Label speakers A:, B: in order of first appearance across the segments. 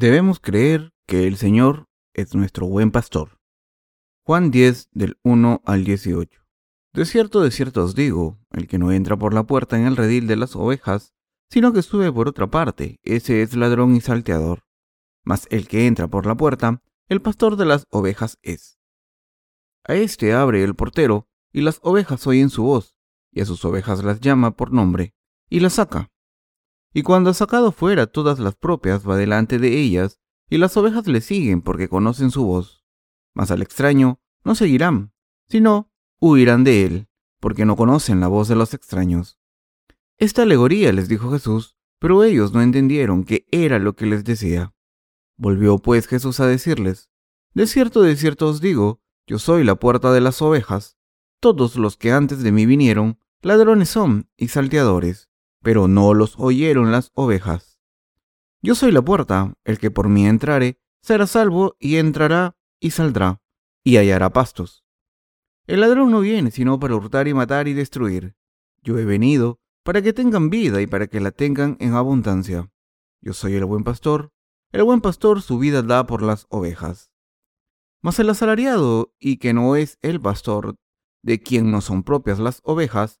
A: Debemos creer que el Señor es nuestro buen pastor. Juan 10 del 1 al 18. De cierto, de cierto os digo, el que no entra por la puerta en el redil de las ovejas, sino que sube por otra parte, ese es ladrón y salteador. Mas el que entra por la puerta, el pastor de las ovejas es. A éste abre el portero, y las ovejas oyen su voz, y a sus ovejas las llama por nombre, y las saca. Y cuando ha sacado fuera todas las propias, va delante de ellas, y las ovejas le siguen porque conocen su voz. Mas al extraño no seguirán, sino huirán de él, porque no conocen la voz de los extraños. Esta alegoría les dijo Jesús, pero ellos no entendieron qué era lo que les decía. Volvió pues Jesús a decirles, De cierto, de cierto os digo, yo soy la puerta de las ovejas. Todos los que antes de mí vinieron, ladrones son y salteadores pero no los oyeron las ovejas. Yo soy la puerta, el que por mí entrare, será salvo y entrará y saldrá, y hallará pastos. El ladrón no viene sino para hurtar y matar y destruir. Yo he venido para que tengan vida y para que la tengan en abundancia. Yo soy el buen pastor, el buen pastor su vida da por las ovejas. Mas el asalariado, y que no es el pastor, de quien no son propias las ovejas,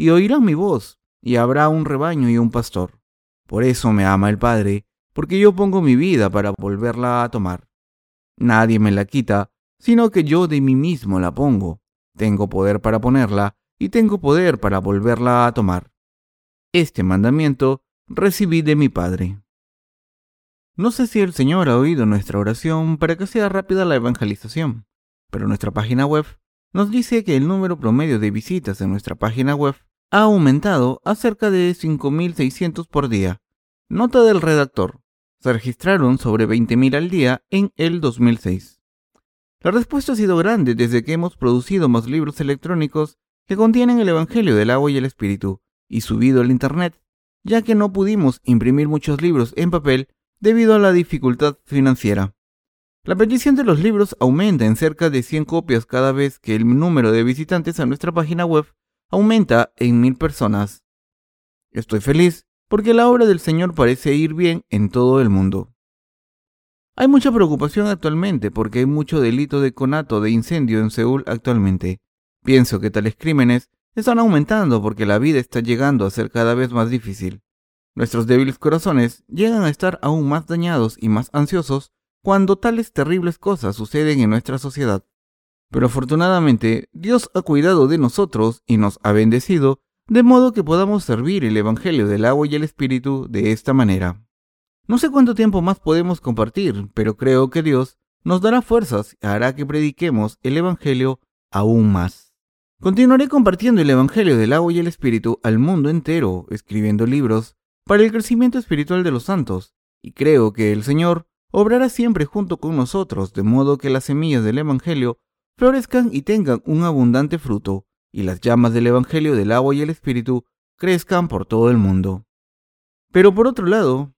A: y oirán mi voz, y habrá un rebaño y un pastor. Por eso me ama el Padre, porque yo pongo mi vida para volverla a tomar. Nadie me la quita, sino que yo de mí mismo la pongo. Tengo poder para ponerla, y tengo poder para volverla a tomar. Este mandamiento recibí de mi Padre. No sé si el Señor ha oído nuestra oración para que sea rápida la evangelización, pero nuestra página web nos dice que el número promedio de visitas en nuestra página web ha aumentado a cerca de 5.600 por día. Nota del redactor. Se registraron sobre 20.000 al día en el 2006. La respuesta ha sido grande desde que hemos producido más libros electrónicos que contienen el Evangelio del agua y el Espíritu y subido al Internet, ya que no pudimos imprimir muchos libros en papel debido a la dificultad financiera. La petición de los libros aumenta en cerca de 100 copias cada vez que el número de visitantes a nuestra página web aumenta en mil personas. Estoy feliz porque la obra del Señor parece ir bien en todo el mundo. Hay mucha preocupación actualmente porque hay mucho delito de conato de incendio en Seúl actualmente. Pienso que tales crímenes están aumentando porque la vida está llegando a ser cada vez más difícil. Nuestros débiles corazones llegan a estar aún más dañados y más ansiosos cuando tales terribles cosas suceden en nuestra sociedad. Pero afortunadamente Dios ha cuidado de nosotros y nos ha bendecido, de modo que podamos servir el Evangelio del agua y el Espíritu de esta manera. No sé cuánto tiempo más podemos compartir, pero creo que Dios nos dará fuerzas y hará que prediquemos el Evangelio aún más. Continuaré compartiendo el Evangelio del agua y el Espíritu al mundo entero, escribiendo libros para el crecimiento espiritual de los santos, y creo que el Señor obrará siempre junto con nosotros, de modo que las semillas del Evangelio florezcan y tengan un abundante fruto, y las llamas del Evangelio del agua y el Espíritu crezcan por todo el mundo. Pero por otro lado,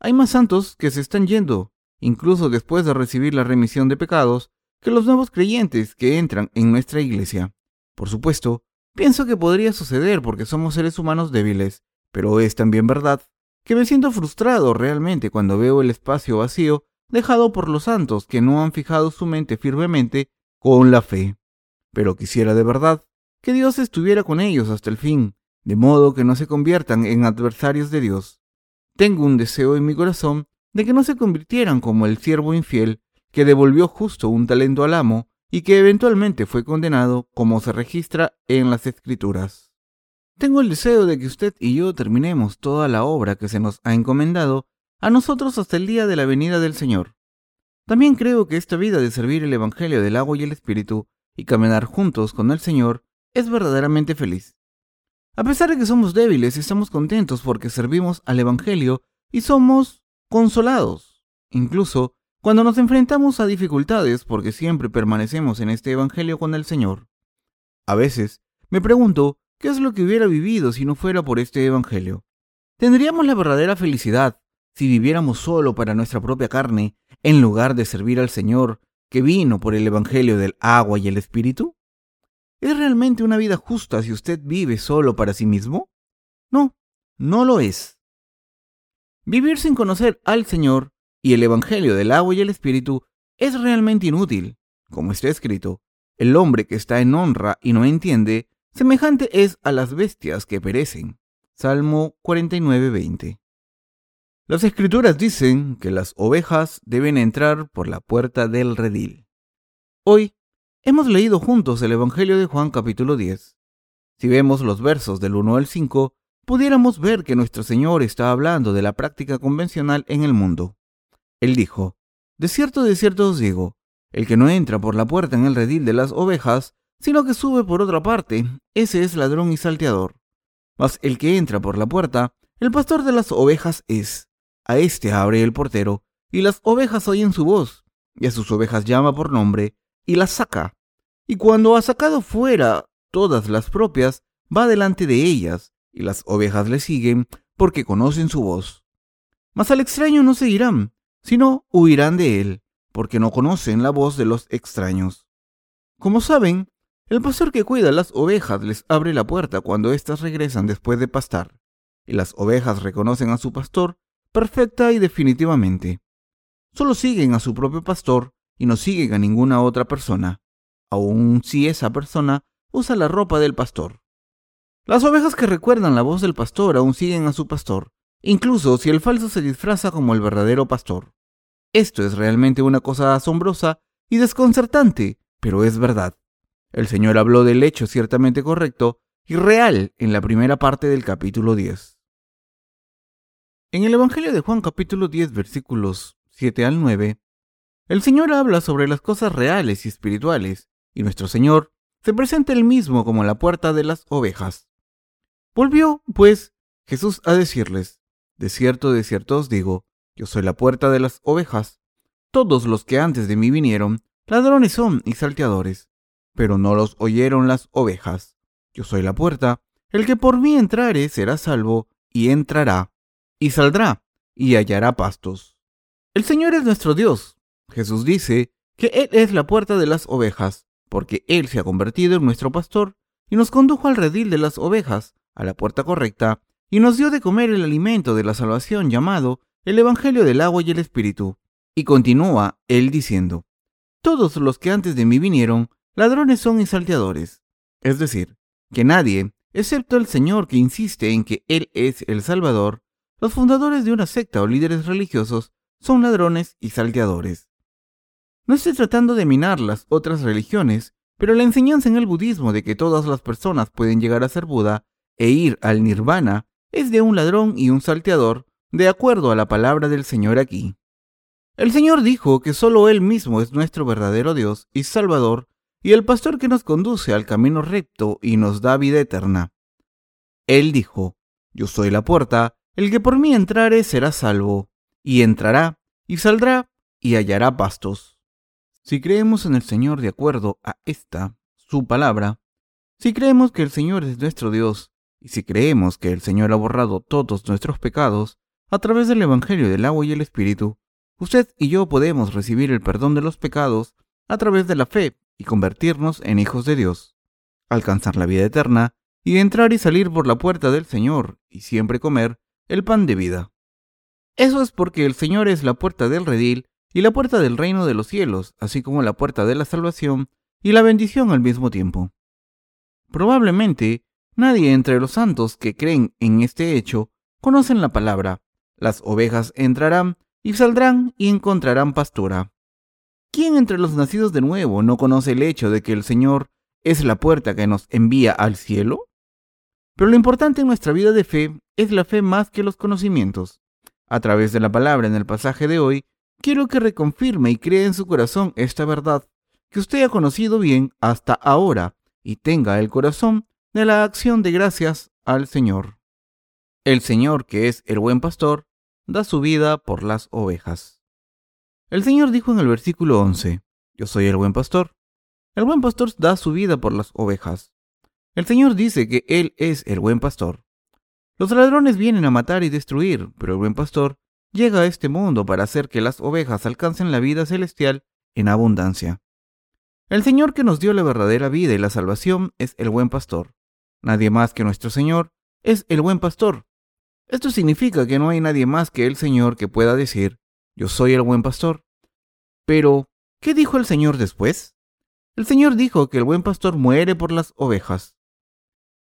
A: hay más santos que se están yendo, incluso después de recibir la remisión de pecados, que los nuevos creyentes que entran en nuestra iglesia. Por supuesto, pienso que podría suceder porque somos seres humanos débiles, pero es también verdad que me siento frustrado realmente cuando veo el espacio vacío dejado por los santos que no han fijado su mente firmemente con la fe. Pero quisiera de verdad que Dios estuviera con ellos hasta el fin, de modo que no se conviertan en adversarios de Dios. Tengo un deseo en mi corazón de que no se convirtieran como el siervo infiel que devolvió justo un talento al amo y que eventualmente fue condenado como se registra en las escrituras. Tengo el deseo de que usted y yo terminemos toda la obra que se nos ha encomendado a nosotros hasta el día de la venida del Señor. También creo que esta vida de servir el Evangelio del agua y el Espíritu y caminar juntos con el Señor es verdaderamente feliz. A pesar de que somos débiles, estamos contentos porque servimos al Evangelio y somos consolados. incluso cuando nos enfrentamos a dificultades porque siempre permanecemos en este Evangelio con el Señor. A veces me pregunto qué es lo que hubiera vivido si no fuera por este Evangelio. ¿Tendríamos la verdadera felicidad si viviéramos solo para nuestra propia carne en lugar de servir al Señor que vino por el Evangelio del agua y el Espíritu? ¿Es realmente una vida justa si usted vive solo para sí mismo? No, no lo es. Vivir sin conocer al Señor y el Evangelio del agua y el Espíritu es realmente inútil. Como está escrito, el hombre que está en honra y no entiende, semejante es a las bestias que perecen. Salmo 49:20. Las escrituras dicen que las ovejas deben entrar por la puerta del redil. Hoy hemos leído juntos el Evangelio de Juan capítulo 10. Si vemos los versos del 1 al 5, pudiéramos ver que nuestro Señor está hablando de la práctica convencional en el mundo. Él dijo, De cierto, de cierto os digo, el que no entra por la puerta en el redil de las ovejas, sino que sube por otra parte, ese es ladrón y salteador. Mas el que entra por la puerta, el pastor de las ovejas es. A éste abre el portero, y las ovejas oyen su voz, y a sus ovejas llama por nombre, y las saca. Y cuando ha sacado fuera todas las propias, va delante de ellas, y las ovejas le siguen, porque conocen su voz. Mas al extraño no seguirán, sino huirán de él, porque no conocen la voz de los extraños. Como saben, el pastor que cuida las ovejas les abre la puerta cuando éstas regresan después de pastar, y las ovejas reconocen a su pastor perfecta y definitivamente. Solo siguen a su propio pastor y no siguen a ninguna otra persona, aun si esa persona usa la ropa del pastor. Las ovejas que recuerdan la voz del pastor aún siguen a su pastor, incluso si el falso se disfraza como el verdadero pastor. Esto es realmente una cosa asombrosa y desconcertante, pero es verdad. El Señor habló del hecho ciertamente correcto y real en la primera parte del capítulo 10. En el Evangelio de Juan capítulo 10 versículos 7 al 9, el Señor habla sobre las cosas reales y espirituales, y nuestro Señor se presenta él mismo como la puerta de las ovejas. Volvió, pues, Jesús a decirles, De cierto, de cierto os digo, yo soy la puerta de las ovejas. Todos los que antes de mí vinieron, ladrones son y salteadores, pero no los oyeron las ovejas. Yo soy la puerta, el que por mí entrare será salvo, y entrará y saldrá y hallará pastos. El Señor es nuestro Dios. Jesús dice que Él es la puerta de las ovejas, porque Él se ha convertido en nuestro pastor y nos condujo al redil de las ovejas, a la puerta correcta, y nos dio de comer el alimento de la salvación llamado el Evangelio del agua y el Espíritu. Y continúa Él diciendo, Todos los que antes de mí vinieron, ladrones son y salteadores. Es decir, que nadie, excepto el Señor que insiste en que Él es el Salvador, los fundadores de una secta o líderes religiosos son ladrones y salteadores. No estoy tratando de minar las otras religiones, pero la enseñanza en el budismo de que todas las personas pueden llegar a ser Buda e ir al nirvana es de un ladrón y un salteador, de acuerdo a la palabra del Señor aquí. El Señor dijo que solo Él mismo es nuestro verdadero Dios y Salvador, y el pastor que nos conduce al camino recto y nos da vida eterna. Él dijo, Yo soy la puerta, el que por mí entrare será salvo, y entrará, y saldrá, y hallará pastos. Si creemos en el Señor de acuerdo a esta, su palabra, si creemos que el Señor es nuestro Dios, y si creemos que el Señor ha borrado todos nuestros pecados a través del Evangelio del agua y el Espíritu, usted y yo podemos recibir el perdón de los pecados a través de la fe y convertirnos en hijos de Dios, alcanzar la vida eterna y entrar y salir por la puerta del Señor y siempre comer el pan de vida. Eso es porque el Señor es la puerta del redil y la puerta del reino de los cielos, así como la puerta de la salvación y la bendición al mismo tiempo. Probablemente nadie entre los santos que creen en este hecho conocen la palabra, las ovejas entrarán y saldrán y encontrarán pastura. ¿Quién entre los nacidos de nuevo no conoce el hecho de que el Señor es la puerta que nos envía al cielo? Pero lo importante en nuestra vida de fe es la fe más que los conocimientos. A través de la palabra en el pasaje de hoy, quiero que reconfirme y crea en su corazón esta verdad que usted ha conocido bien hasta ahora y tenga el corazón de la acción de gracias al Señor. El Señor, que es el buen pastor, da su vida por las ovejas. El Señor dijo en el versículo 11, Yo soy el buen pastor. El buen pastor da su vida por las ovejas. El Señor dice que Él es el buen pastor. Los ladrones vienen a matar y destruir, pero el buen pastor llega a este mundo para hacer que las ovejas alcancen la vida celestial en abundancia. El Señor que nos dio la verdadera vida y la salvación es el buen pastor. Nadie más que nuestro Señor es el buen pastor. Esto significa que no hay nadie más que el Señor que pueda decir, yo soy el buen pastor. Pero, ¿qué dijo el Señor después? El Señor dijo que el buen pastor muere por las ovejas.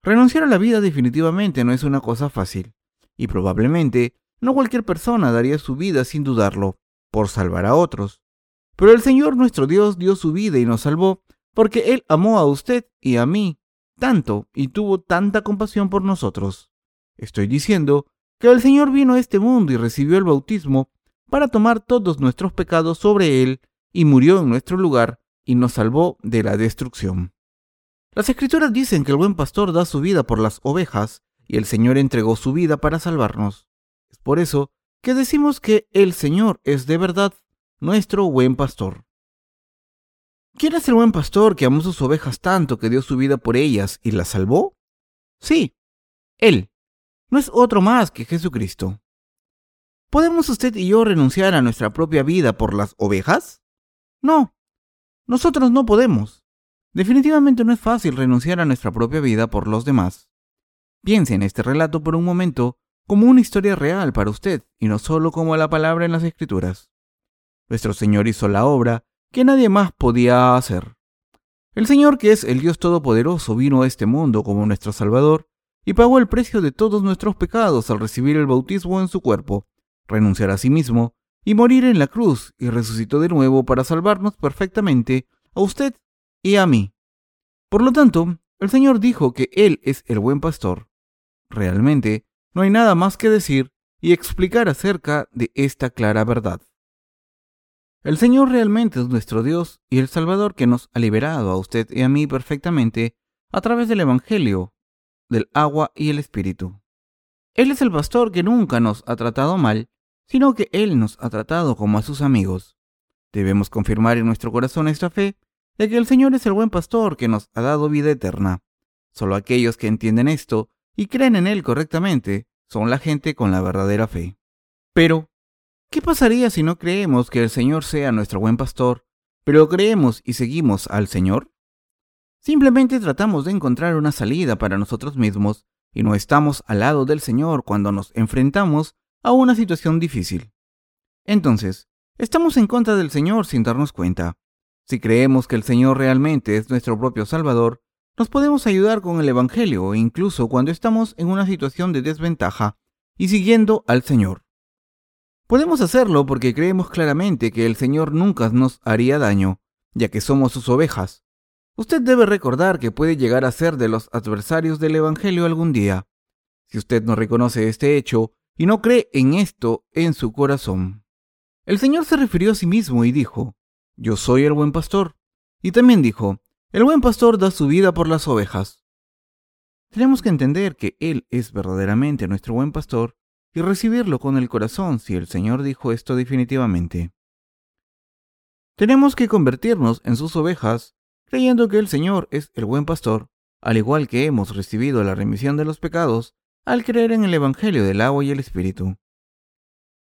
A: Renunciar a la vida definitivamente no es una cosa fácil, y probablemente no cualquier persona daría su vida sin dudarlo, por salvar a otros. Pero el Señor nuestro Dios dio su vida y nos salvó porque Él amó a usted y a mí tanto y tuvo tanta compasión por nosotros. Estoy diciendo que el Señor vino a este mundo y recibió el bautismo para tomar todos nuestros pecados sobre Él y murió en nuestro lugar y nos salvó de la destrucción. Las escrituras dicen que el buen pastor da su vida por las ovejas y el Señor entregó su vida para salvarnos. Es por eso que decimos que el Señor es de verdad nuestro buen pastor. ¿Quién es el buen pastor que amó sus ovejas tanto que dio su vida por ellas y las salvó? Sí, Él. No es otro más que Jesucristo. ¿Podemos usted y yo renunciar a nuestra propia vida por las ovejas? No, nosotros no podemos. Definitivamente no es fácil renunciar a nuestra propia vida por los demás. Piense en este relato por un momento como una historia real para usted y no solo como la palabra en las escrituras. Nuestro Señor hizo la obra que nadie más podía hacer. El Señor, que es el Dios Todopoderoso, vino a este mundo como nuestro Salvador y pagó el precio de todos nuestros pecados al recibir el bautismo en su cuerpo, renunciar a sí mismo y morir en la cruz y resucitó de nuevo para salvarnos perfectamente a usted y a mí. Por lo tanto, el Señor dijo que Él es el buen pastor. Realmente, no hay nada más que decir y explicar acerca de esta clara verdad. El Señor realmente es nuestro Dios y el Salvador que nos ha liberado a usted y a mí perfectamente a través del Evangelio, del agua y el Espíritu. Él es el pastor que nunca nos ha tratado mal, sino que Él nos ha tratado como a sus amigos. Debemos confirmar en nuestro corazón esta fe de que el Señor es el buen pastor que nos ha dado vida eterna. Solo aquellos que entienden esto y creen en Él correctamente son la gente con la verdadera fe. Pero, ¿Qué pasaría si no creemos que el Señor sea nuestro buen pastor, pero creemos y seguimos al Señor? Simplemente tratamos de encontrar una salida para nosotros mismos y no estamos al lado del Señor cuando nos enfrentamos a una situación difícil. Entonces, estamos en contra del Señor sin darnos cuenta. Si creemos que el Señor realmente es nuestro propio Salvador, nos podemos ayudar con el Evangelio incluso cuando estamos en una situación de desventaja y siguiendo al Señor. Podemos hacerlo porque creemos claramente que el Señor nunca nos haría daño, ya que somos sus ovejas. Usted debe recordar que puede llegar a ser de los adversarios del Evangelio algún día. Si usted no reconoce este hecho y no cree en esto en su corazón. El Señor se refirió a sí mismo y dijo, Yo soy el buen pastor. Y también dijo, El buen pastor da su vida por las ovejas. Tenemos que entender que Él es verdaderamente nuestro buen pastor y recibirlo con el corazón si el Señor dijo esto definitivamente. Tenemos que convertirnos en sus ovejas, creyendo que el Señor es el buen pastor, al igual que hemos recibido la remisión de los pecados al creer en el Evangelio del agua y el Espíritu.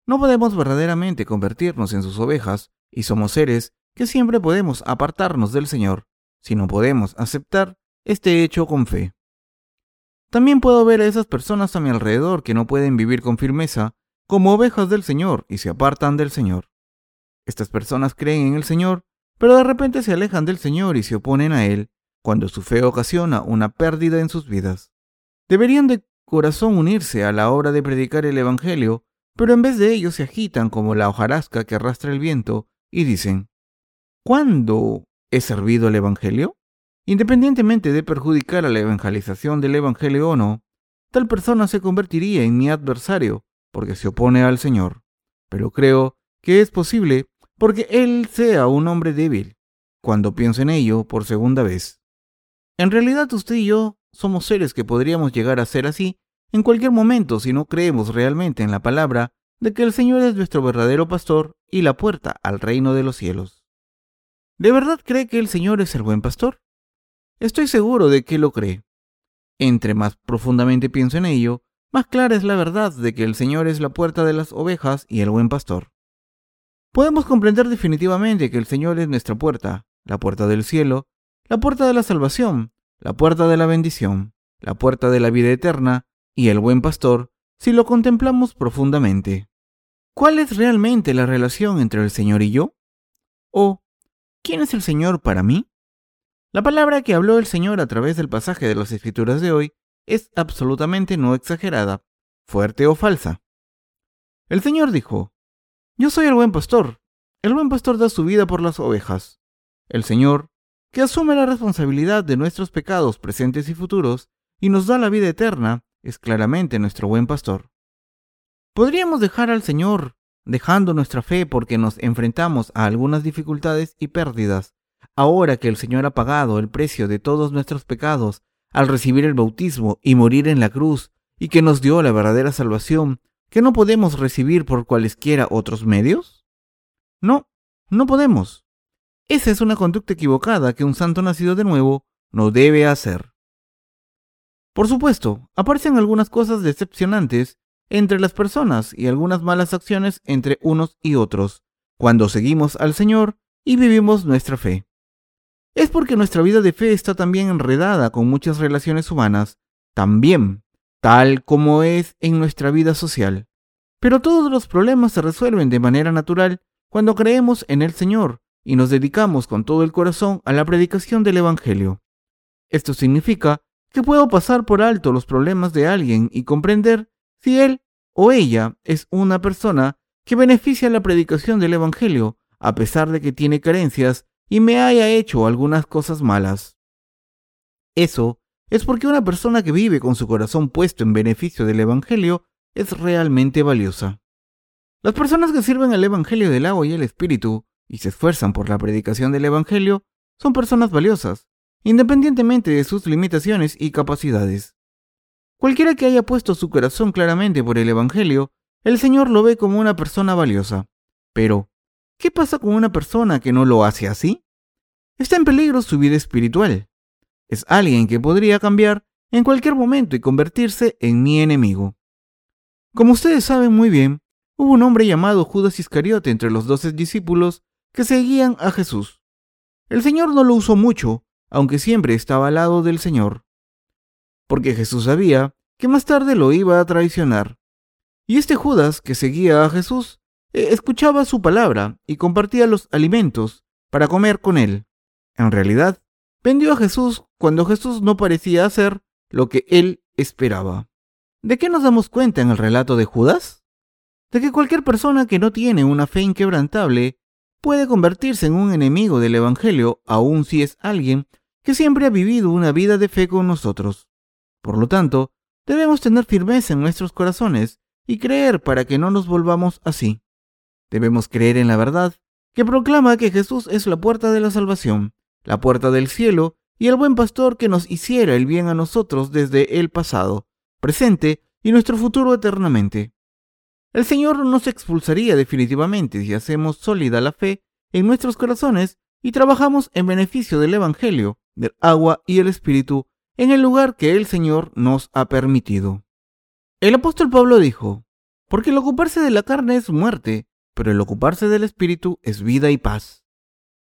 A: No podemos verdaderamente convertirnos en sus ovejas, y somos seres que siempre podemos apartarnos del Señor, si no podemos aceptar este hecho con fe. También puedo ver a esas personas a mi alrededor que no pueden vivir con firmeza como ovejas del Señor y se apartan del Señor. Estas personas creen en el Señor, pero de repente se alejan del Señor y se oponen a Él cuando su fe ocasiona una pérdida en sus vidas. Deberían de corazón unirse a la hora de predicar el Evangelio, pero en vez de ello se agitan como la hojarasca que arrastra el viento y dicen, ¿Cuándo he servido el Evangelio? Independientemente de perjudicar a la evangelización del Evangelio o no, tal persona se convertiría en mi adversario porque se opone al Señor. Pero creo que es posible porque Él sea un hombre débil, cuando pienso en ello por segunda vez. En realidad usted y yo somos seres que podríamos llegar a ser así en cualquier momento si no creemos realmente en la palabra de que el Señor es nuestro verdadero pastor y la puerta al reino de los cielos. ¿De verdad cree que el Señor es el buen pastor? Estoy seguro de que lo cree. Entre más profundamente pienso en ello, más clara es la verdad de que el Señor es la puerta de las ovejas y el buen pastor. Podemos comprender definitivamente que el Señor es nuestra puerta, la puerta del cielo, la puerta de la salvación, la puerta de la bendición, la puerta de la vida eterna y el buen pastor si lo contemplamos profundamente. ¿Cuál es realmente la relación entre el Señor y yo? ¿O quién es el Señor para mí? La palabra que habló el Señor a través del pasaje de las Escrituras de hoy es absolutamente no exagerada, fuerte o falsa. El Señor dijo, Yo soy el buen pastor. El buen pastor da su vida por las ovejas. El Señor, que asume la responsabilidad de nuestros pecados presentes y futuros y nos da la vida eterna, es claramente nuestro buen pastor. Podríamos dejar al Señor dejando nuestra fe porque nos enfrentamos a algunas dificultades y pérdidas, ahora que el Señor ha pagado el precio de todos nuestros pecados al recibir el bautismo y morir en la cruz, y que nos dio la verdadera salvación que no podemos recibir por cualesquiera otros medios? No, no podemos. Esa es una conducta equivocada que un santo nacido de nuevo no debe hacer. Por supuesto, aparecen algunas cosas decepcionantes entre las personas y algunas malas acciones entre unos y otros, cuando seguimos al Señor y vivimos nuestra fe. Es porque nuestra vida de fe está también enredada con muchas relaciones humanas, también, tal como es en nuestra vida social. Pero todos los problemas se resuelven de manera natural cuando creemos en el Señor y nos dedicamos con todo el corazón a la predicación del Evangelio. Esto significa que puedo pasar por alto los problemas de alguien y comprender si él o ella es una persona que beneficia la predicación del Evangelio, a pesar de que tiene carencias y me haya hecho algunas cosas malas. Eso es porque una persona que vive con su corazón puesto en beneficio del Evangelio es realmente valiosa. Las personas que sirven al Evangelio del agua y el Espíritu y se esfuerzan por la predicación del Evangelio son personas valiosas, independientemente de sus limitaciones y capacidades. Cualquiera que haya puesto su corazón claramente por el Evangelio, el Señor lo ve como una persona valiosa. Pero, ¿qué pasa con una persona que no lo hace así? Está en peligro su vida espiritual. Es alguien que podría cambiar en cualquier momento y convertirse en mi enemigo. Como ustedes saben muy bien, hubo un hombre llamado Judas Iscariote entre los doce discípulos que seguían a Jesús. El Señor no lo usó mucho, aunque siempre estaba al lado del Señor porque Jesús sabía que más tarde lo iba a traicionar. Y este Judas, que seguía a Jesús, eh, escuchaba su palabra y compartía los alimentos para comer con él. En realidad, vendió a Jesús cuando Jesús no parecía hacer lo que él esperaba. ¿De qué nos damos cuenta en el relato de Judas? De que cualquier persona que no tiene una fe inquebrantable puede convertirse en un enemigo del Evangelio, aun si es alguien que siempre ha vivido una vida de fe con nosotros. Por lo tanto, debemos tener firmeza en nuestros corazones y creer para que no nos volvamos así. Debemos creer en la verdad que proclama que Jesús es la puerta de la salvación, la puerta del cielo y el buen pastor que nos hiciera el bien a nosotros desde el pasado, presente y nuestro futuro eternamente. El Señor nos expulsaría definitivamente si hacemos sólida la fe en nuestros corazones y trabajamos en beneficio del Evangelio, del agua y el Espíritu en el lugar que el Señor nos ha permitido. El apóstol Pablo dijo, porque el ocuparse de la carne es muerte, pero el ocuparse del Espíritu es vida y paz.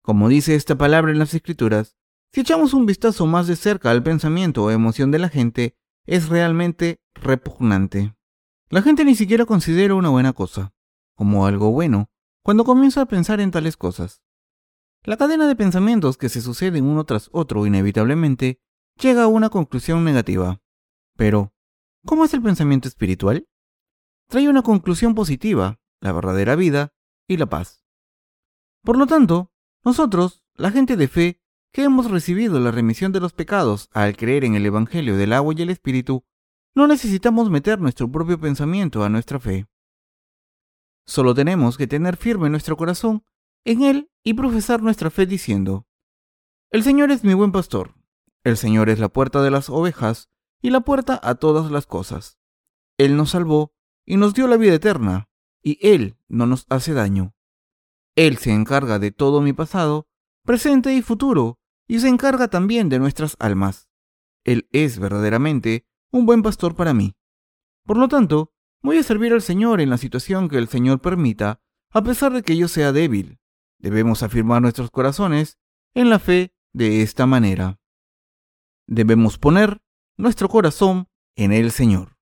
A: Como dice esta palabra en las Escrituras, si echamos un vistazo más de cerca al pensamiento o emoción de la gente, es realmente repugnante. La gente ni siquiera considera una buena cosa, como algo bueno, cuando comienza a pensar en tales cosas. La cadena de pensamientos que se suceden uno tras otro inevitablemente llega a una conclusión negativa. Pero, ¿cómo es el pensamiento espiritual? Trae una conclusión positiva, la verdadera vida y la paz. Por lo tanto, nosotros, la gente de fe, que hemos recibido la remisión de los pecados al creer en el Evangelio del agua y el Espíritu, no necesitamos meter nuestro propio pensamiento a nuestra fe. Solo tenemos que tener firme nuestro corazón en Él y profesar nuestra fe diciendo, El Señor es mi buen pastor, el Señor es la puerta de las ovejas y la puerta a todas las cosas. Él nos salvó y nos dio la vida eterna. y Él no nos hace daño. Él se encarga de todo mi pasado, presente y futuro, y se encarga también de nuestras almas. Él es verdaderamente un buen pastor para mí. Por lo tanto, voy a servir al Señor en la situación que el Señor permita, a pesar de que yo sea débil. Debemos afirmar nuestros corazones en la fe de esta manera. Debemos poner nuestro corazón en el Señor.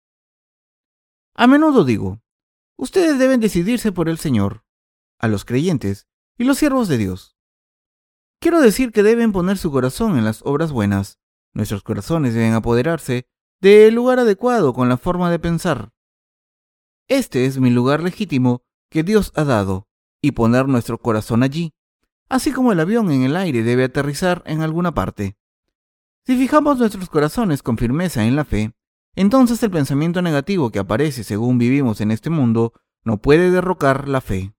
A: A menudo digo, ustedes deben decidirse por el Señor, a los creyentes y los siervos de Dios. Quiero decir que deben poner su corazón en las obras buenas. Nuestros corazones deben apoderarse del lugar adecuado con la forma de pensar. Este es mi lugar legítimo que Dios ha dado, y poner nuestro corazón allí, así como el avión en el aire debe aterrizar en alguna parte. Si fijamos nuestros corazones con firmeza en la fe, entonces el pensamiento negativo que aparece según vivimos en este mundo no puede derrocar la fe.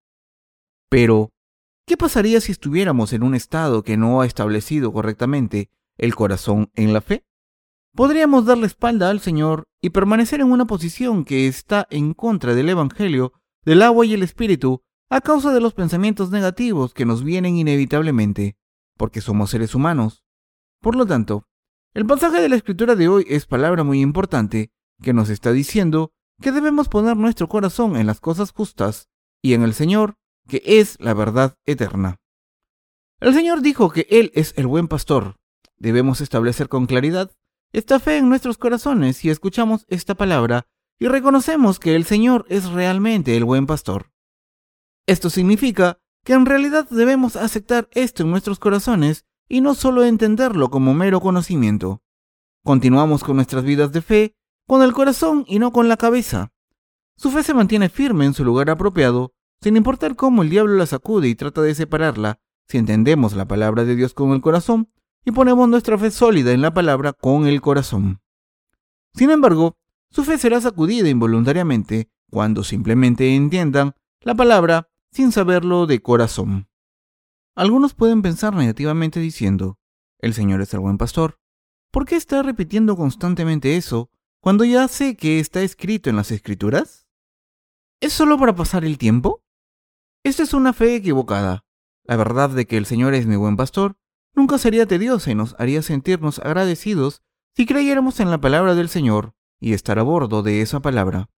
A: Pero, ¿qué pasaría si estuviéramos en un estado que no ha establecido correctamente el corazón en la fe? Podríamos dar la espalda al Señor y permanecer en una posición que está en contra del Evangelio, del agua y el Espíritu, a causa de los pensamientos negativos que nos vienen inevitablemente, porque somos seres humanos. Por lo tanto, el pasaje de la escritura de hoy es palabra muy importante que nos está diciendo que debemos poner nuestro corazón en las cosas justas y en el Señor, que es la verdad eterna. El Señor dijo que Él es el buen pastor. Debemos establecer con claridad esta fe en nuestros corazones si escuchamos esta palabra y reconocemos que el Señor es realmente el buen pastor. Esto significa que en realidad debemos aceptar esto en nuestros corazones y no solo entenderlo como mero conocimiento. Continuamos con nuestras vidas de fe con el corazón y no con la cabeza. Su fe se mantiene firme en su lugar apropiado, sin importar cómo el diablo la sacude y trata de separarla, si entendemos la palabra de Dios con el corazón y ponemos nuestra fe sólida en la palabra con el corazón. Sin embargo, su fe será sacudida involuntariamente cuando simplemente entiendan la palabra sin saberlo de corazón. Algunos pueden pensar negativamente diciendo, el Señor es el buen pastor. ¿Por qué está repitiendo constantemente eso cuando ya sé que está escrito en las escrituras? ¿Es solo para pasar el tiempo? Esta es una fe equivocada. La verdad de que el Señor es mi buen pastor nunca sería tediosa y nos haría sentirnos agradecidos si creyéramos en la palabra del Señor y estar a bordo de esa palabra.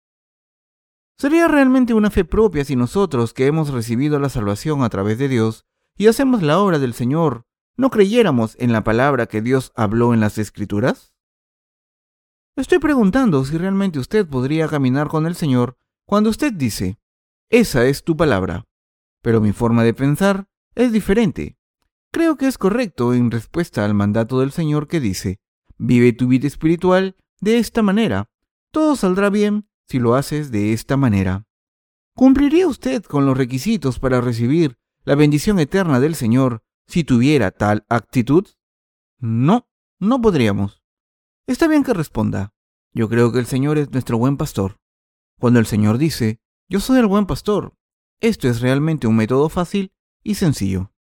A: Sería realmente una fe propia si nosotros que hemos recibido la salvación a través de Dios y hacemos la obra del Señor no creyéramos en la palabra que Dios habló en las Escrituras? Estoy preguntando si realmente usted podría caminar con el Señor cuando usted dice, esa es tu palabra. Pero mi forma de pensar es diferente. Creo que es correcto en respuesta al mandato del Señor que dice, vive tu vida espiritual de esta manera. Todo saldrá bien si lo haces de esta manera. ¿Cumpliría usted con los requisitos para recibir la bendición eterna del Señor si tuviera tal actitud? No, no podríamos. Está bien que responda. Yo creo que el Señor es nuestro buen pastor. Cuando el Señor dice, yo soy el buen pastor, esto es realmente un método fácil y sencillo.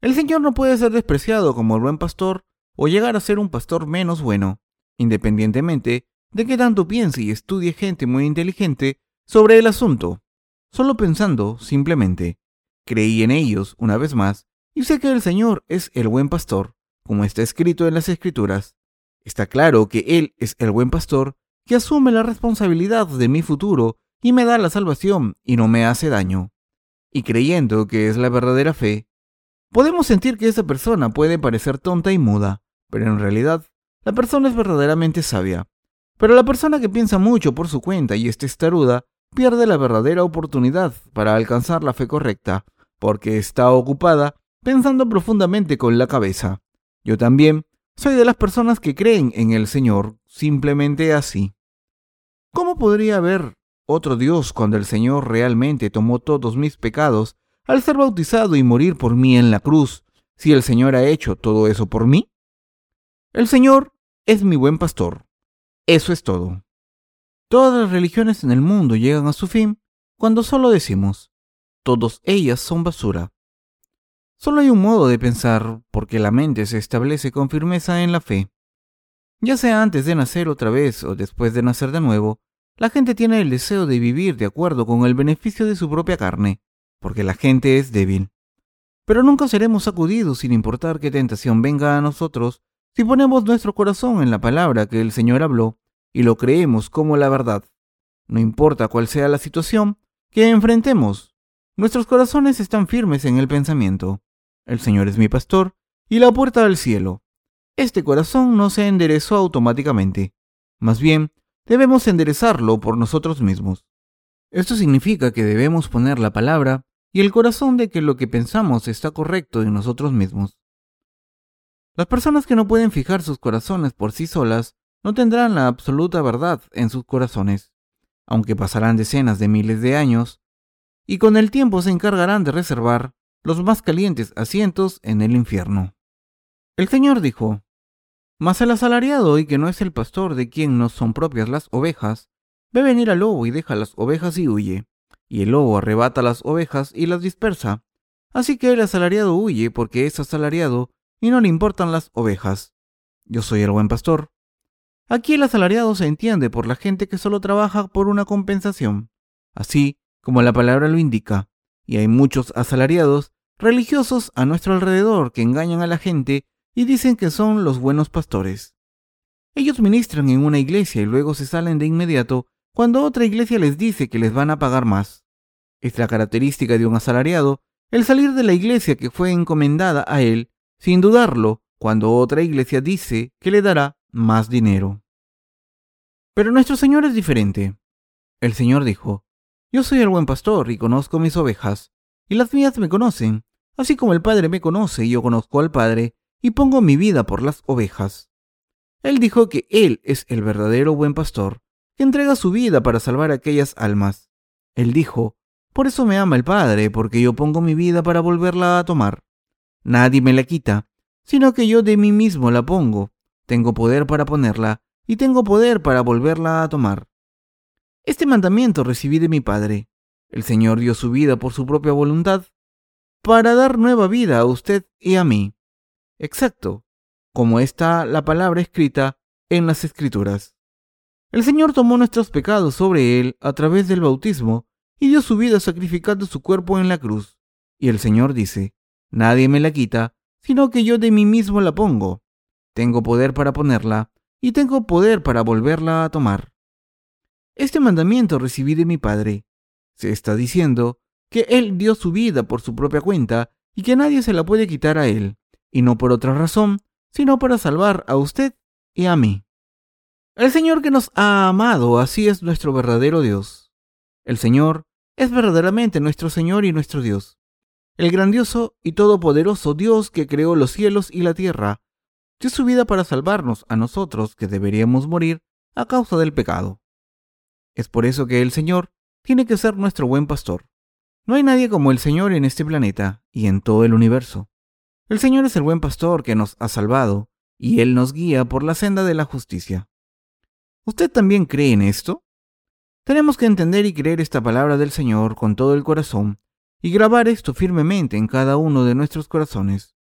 A: El Señor no puede ser despreciado como el buen pastor o llegar a ser un pastor menos bueno, independientemente de que tanto piense y estudie gente muy inteligente sobre el asunto. Solo pensando, simplemente, creí en ellos una vez más y sé que el Señor es el buen pastor, como está escrito en las Escrituras. Está claro que Él es el buen pastor que asume la responsabilidad de mi futuro y me da la salvación y no me hace daño. Y creyendo que es la verdadera fe, Podemos sentir que esa persona puede parecer tonta y muda, pero en realidad la persona es verdaderamente sabia. Pero la persona que piensa mucho por su cuenta y es testaruda pierde la verdadera oportunidad para alcanzar la fe correcta, porque está ocupada pensando profundamente con la cabeza. Yo también soy de las personas que creen en el Señor simplemente así. ¿Cómo podría haber otro Dios cuando el Señor realmente tomó todos mis pecados al ser bautizado y morir por mí en la cruz, si el Señor ha hecho todo eso por mí? El Señor es mi buen pastor. Eso es todo. Todas las religiones en el mundo llegan a su fin cuando solo decimos, todas ellas son basura. Solo hay un modo de pensar porque la mente se establece con firmeza en la fe. Ya sea antes de nacer otra vez o después de nacer de nuevo, la gente tiene el deseo de vivir de acuerdo con el beneficio de su propia carne, porque la gente es débil. Pero nunca seremos sacudidos sin importar qué tentación venga a nosotros si ponemos nuestro corazón en la palabra que el Señor habló y lo creemos como la verdad. No importa cuál sea la situación que enfrentemos, nuestros corazones están firmes en el pensamiento. El Señor es mi pastor y la puerta al cielo. Este corazón no se enderezó automáticamente. Más bien, debemos enderezarlo por nosotros mismos. Esto significa que debemos poner la palabra y el corazón de que lo que pensamos está correcto en nosotros mismos. Las personas que no pueden fijar sus corazones por sí solas no tendrán la absoluta verdad en sus corazones, aunque pasarán decenas de miles de años, y con el tiempo se encargarán de reservar los más calientes asientos en el infierno. El Señor dijo, Mas el asalariado y que no es el pastor de quien no son propias las ovejas, ve venir al lobo y deja las ovejas y huye, y el lobo arrebata las ovejas y las dispersa. Así que el asalariado huye porque es asalariado y no le importan las ovejas. Yo soy el buen pastor. Aquí el asalariado se entiende por la gente que solo trabaja por una compensación, así como la palabra lo indica, y hay muchos asalariados religiosos a nuestro alrededor que engañan a la gente y dicen que son los buenos pastores. Ellos ministran en una iglesia y luego se salen de inmediato cuando otra iglesia les dice que les van a pagar más. Es la característica de un asalariado el salir de la iglesia que fue encomendada a él, sin dudarlo, cuando otra iglesia dice que le dará más dinero. Pero nuestro Señor es diferente. El Señor dijo, Yo soy el buen pastor y conozco mis ovejas, y las mías me conocen, así como el Padre me conoce y yo conozco al Padre, y pongo mi vida por las ovejas. Él dijo que Él es el verdadero buen pastor, que entrega su vida para salvar aquellas almas. Él dijo, Por eso me ama el Padre, porque yo pongo mi vida para volverla a tomar. Nadie me la quita, sino que yo de mí mismo la pongo, tengo poder para ponerla y tengo poder para volverla a tomar. Este mandamiento recibí de mi Padre. El Señor dio su vida por su propia voluntad para dar nueva vida a usted y a mí. Exacto, como está la palabra escrita en las Escrituras. El Señor tomó nuestros pecados sobre él a través del bautismo y dio su vida sacrificando su cuerpo en la cruz. Y el Señor dice, Nadie me la quita, sino que yo de mí mismo la pongo. Tengo poder para ponerla y tengo poder para volverla a tomar. Este mandamiento recibí de mi Padre. Se está diciendo que Él dio su vida por su propia cuenta y que nadie se la puede quitar a Él, y no por otra razón, sino para salvar a usted y a mí. El Señor que nos ha amado, así es nuestro verdadero Dios. El Señor es verdaderamente nuestro Señor y nuestro Dios. El grandioso y todopoderoso Dios que creó los cielos y la tierra dio su vida para salvarnos a nosotros que deberíamos morir a causa del pecado. Es por eso que el Señor tiene que ser nuestro buen pastor. No hay nadie como el Señor en este planeta y en todo el universo. El Señor es el buen pastor que nos ha salvado y Él nos guía por la senda de la justicia. ¿Usted también cree en esto? Tenemos que entender y creer esta palabra del Señor con todo el corazón y grabar esto firmemente en cada uno de nuestros corazones.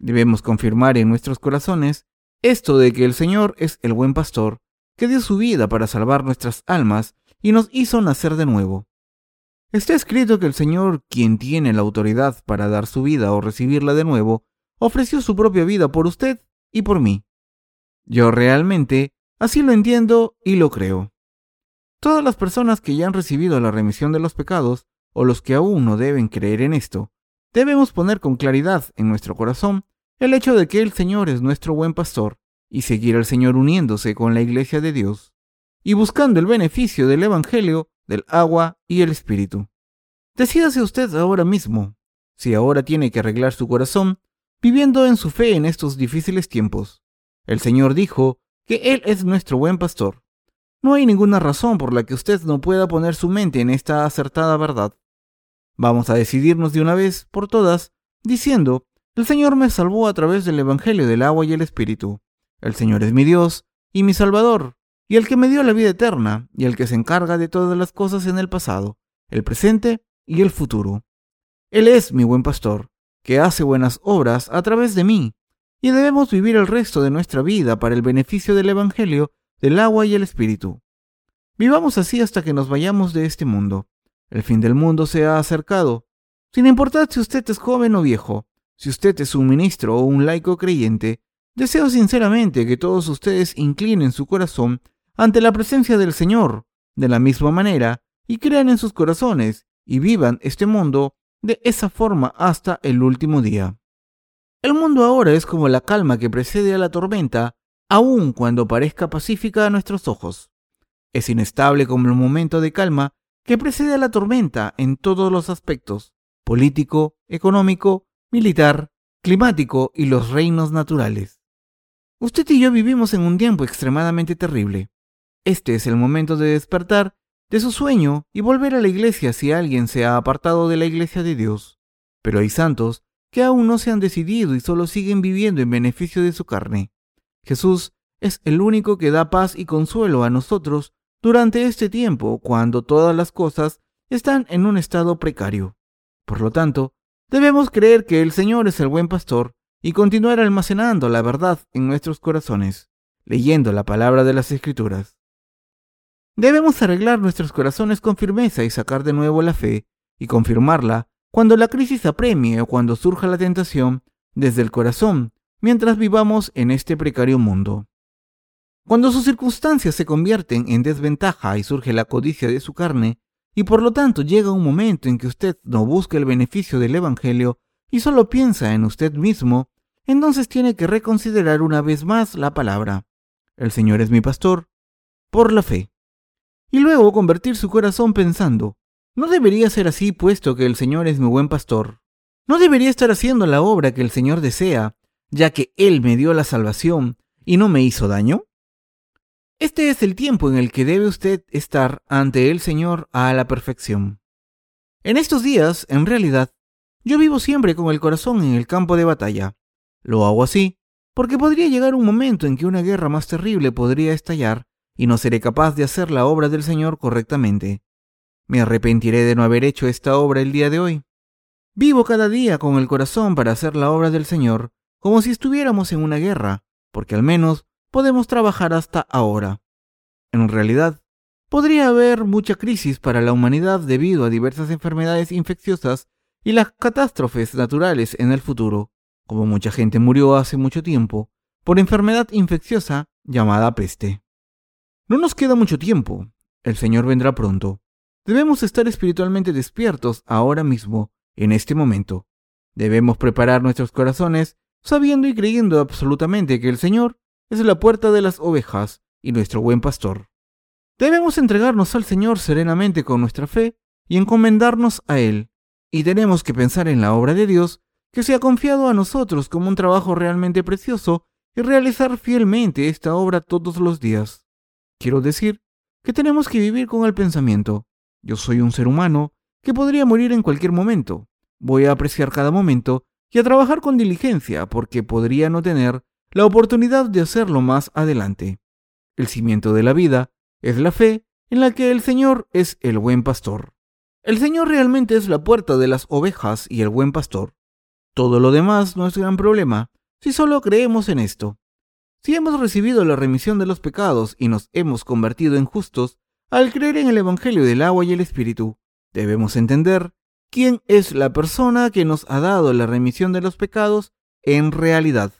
A: Debemos confirmar en nuestros corazones esto de que el Señor es el buen pastor, que dio su vida para salvar nuestras almas y nos hizo nacer de nuevo. Está escrito que el Señor, quien tiene la autoridad para dar su vida o recibirla de nuevo, ofreció su propia vida por usted y por mí. Yo realmente así lo entiendo y lo creo. Todas las personas que ya han recibido la remisión de los pecados, o los que aún no deben creer en esto, debemos poner con claridad en nuestro corazón el hecho de que el Señor es nuestro buen pastor y seguir al Señor uniéndose con la iglesia de Dios y buscando el beneficio del Evangelio, del agua y el Espíritu. Decídase usted ahora mismo si ahora tiene que arreglar su corazón viviendo en su fe en estos difíciles tiempos. El Señor dijo que Él es nuestro buen pastor. No hay ninguna razón por la que usted no pueda poner su mente en esta acertada verdad. Vamos a decidirnos de una vez por todas diciendo el Señor me salvó a través del Evangelio del agua y el Espíritu. El Señor es mi Dios y mi Salvador, y el que me dio la vida eterna, y el que se encarga de todas las cosas en el pasado, el presente y el futuro. Él es mi buen pastor, que hace buenas obras a través de mí, y debemos vivir el resto de nuestra vida para el beneficio del Evangelio del agua y el Espíritu. Vivamos así hasta que nos vayamos de este mundo. El fin del mundo se ha acercado. Sin importar si usted es joven o viejo, si usted es un ministro o un laico creyente, deseo sinceramente que todos ustedes inclinen su corazón ante la presencia del Señor de la misma manera y crean en sus corazones y vivan este mundo de esa forma hasta el último día. El mundo ahora es como la calma que precede a la tormenta, aun cuando parezca pacífica a nuestros ojos. Es inestable como el momento de calma que precede a la tormenta en todos los aspectos, político, económico, militar, climático y los reinos naturales. Usted y yo vivimos en un tiempo extremadamente terrible. Este es el momento de despertar de su sueño y volver a la iglesia si alguien se ha apartado de la iglesia de Dios. Pero hay santos que aún no se han decidido y solo siguen viviendo en beneficio de su carne. Jesús es el único que da paz y consuelo a nosotros durante este tiempo cuando todas las cosas están en un estado precario. Por lo tanto, debemos creer que el Señor es el buen pastor y continuar almacenando la verdad en nuestros corazones, leyendo la palabra de las Escrituras. Debemos arreglar nuestros corazones con firmeza y sacar de nuevo la fe y confirmarla cuando la crisis apremie o cuando surja la tentación desde el corazón mientras vivamos en este precario mundo. Cuando sus circunstancias se convierten en desventaja y surge la codicia de su carne, y por lo tanto llega un momento en que usted no busca el beneficio del Evangelio y solo piensa en usted mismo, entonces tiene que reconsiderar una vez más la palabra. El Señor es mi pastor, por la fe y luego convertir su corazón pensando, no debería ser así puesto que el Señor es mi buen pastor. No debería estar haciendo la obra que el Señor desea, ya que Él me dio la salvación y no me hizo daño. Este es el tiempo en el que debe usted estar ante el Señor a la perfección. En estos días, en realidad, yo vivo siempre con el corazón en el campo de batalla. Lo hago así porque podría llegar un momento en que una guerra más terrible podría estallar y no seré capaz de hacer la obra del Señor correctamente. Me arrepentiré de no haber hecho esta obra el día de hoy. Vivo cada día con el corazón para hacer la obra del Señor, como si estuviéramos en una guerra, porque al menos podemos trabajar hasta ahora. En realidad, podría haber mucha crisis para la humanidad debido a diversas enfermedades infecciosas y las catástrofes naturales en el futuro, como mucha gente murió hace mucho tiempo por enfermedad infecciosa llamada peste. No nos queda mucho tiempo. El Señor vendrá pronto. Debemos estar espiritualmente despiertos ahora mismo, en este momento. Debemos preparar nuestros corazones sabiendo y creyendo absolutamente que el Señor es la puerta de las ovejas y nuestro buen pastor. Debemos entregarnos al Señor serenamente con nuestra fe y encomendarnos a Él, y tenemos que pensar en la obra de Dios que se ha confiado a nosotros como un trabajo realmente precioso y realizar fielmente esta obra todos los días. Quiero decir que tenemos que vivir con el pensamiento, yo soy un ser humano que podría morir en cualquier momento. Voy a apreciar cada momento y a trabajar con diligencia porque podría no tener la oportunidad de hacerlo más adelante. El cimiento de la vida es la fe en la que el Señor es el buen pastor. El Señor realmente es la puerta de las ovejas y el buen pastor. Todo lo demás no es gran problema si solo creemos en esto. Si hemos recibido la remisión de los pecados y nos hemos convertido en justos al creer en el Evangelio del agua y el Espíritu, debemos entender quién es la persona que nos ha dado la remisión de los pecados en realidad.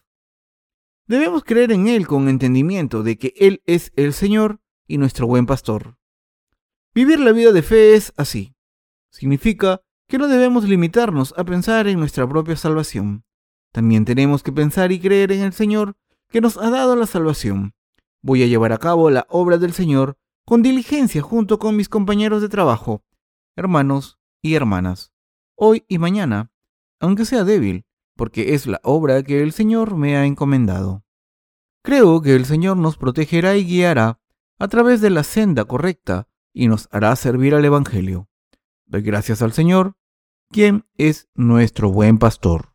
A: Debemos creer en Él con entendimiento de que Él es el Señor y nuestro buen pastor. Vivir la vida de fe es así. Significa que no debemos limitarnos a pensar en nuestra propia salvación. También tenemos que pensar y creer en el Señor que nos ha dado la salvación. Voy a llevar a cabo la obra del Señor con diligencia junto con mis compañeros de trabajo, hermanos y hermanas, hoy y mañana, aunque sea débil, porque es la obra que el Señor me ha encomendado. Creo que el Señor nos protegerá y guiará a través de la senda correcta y nos hará servir al Evangelio. Doy gracias al Señor, quien es nuestro buen pastor.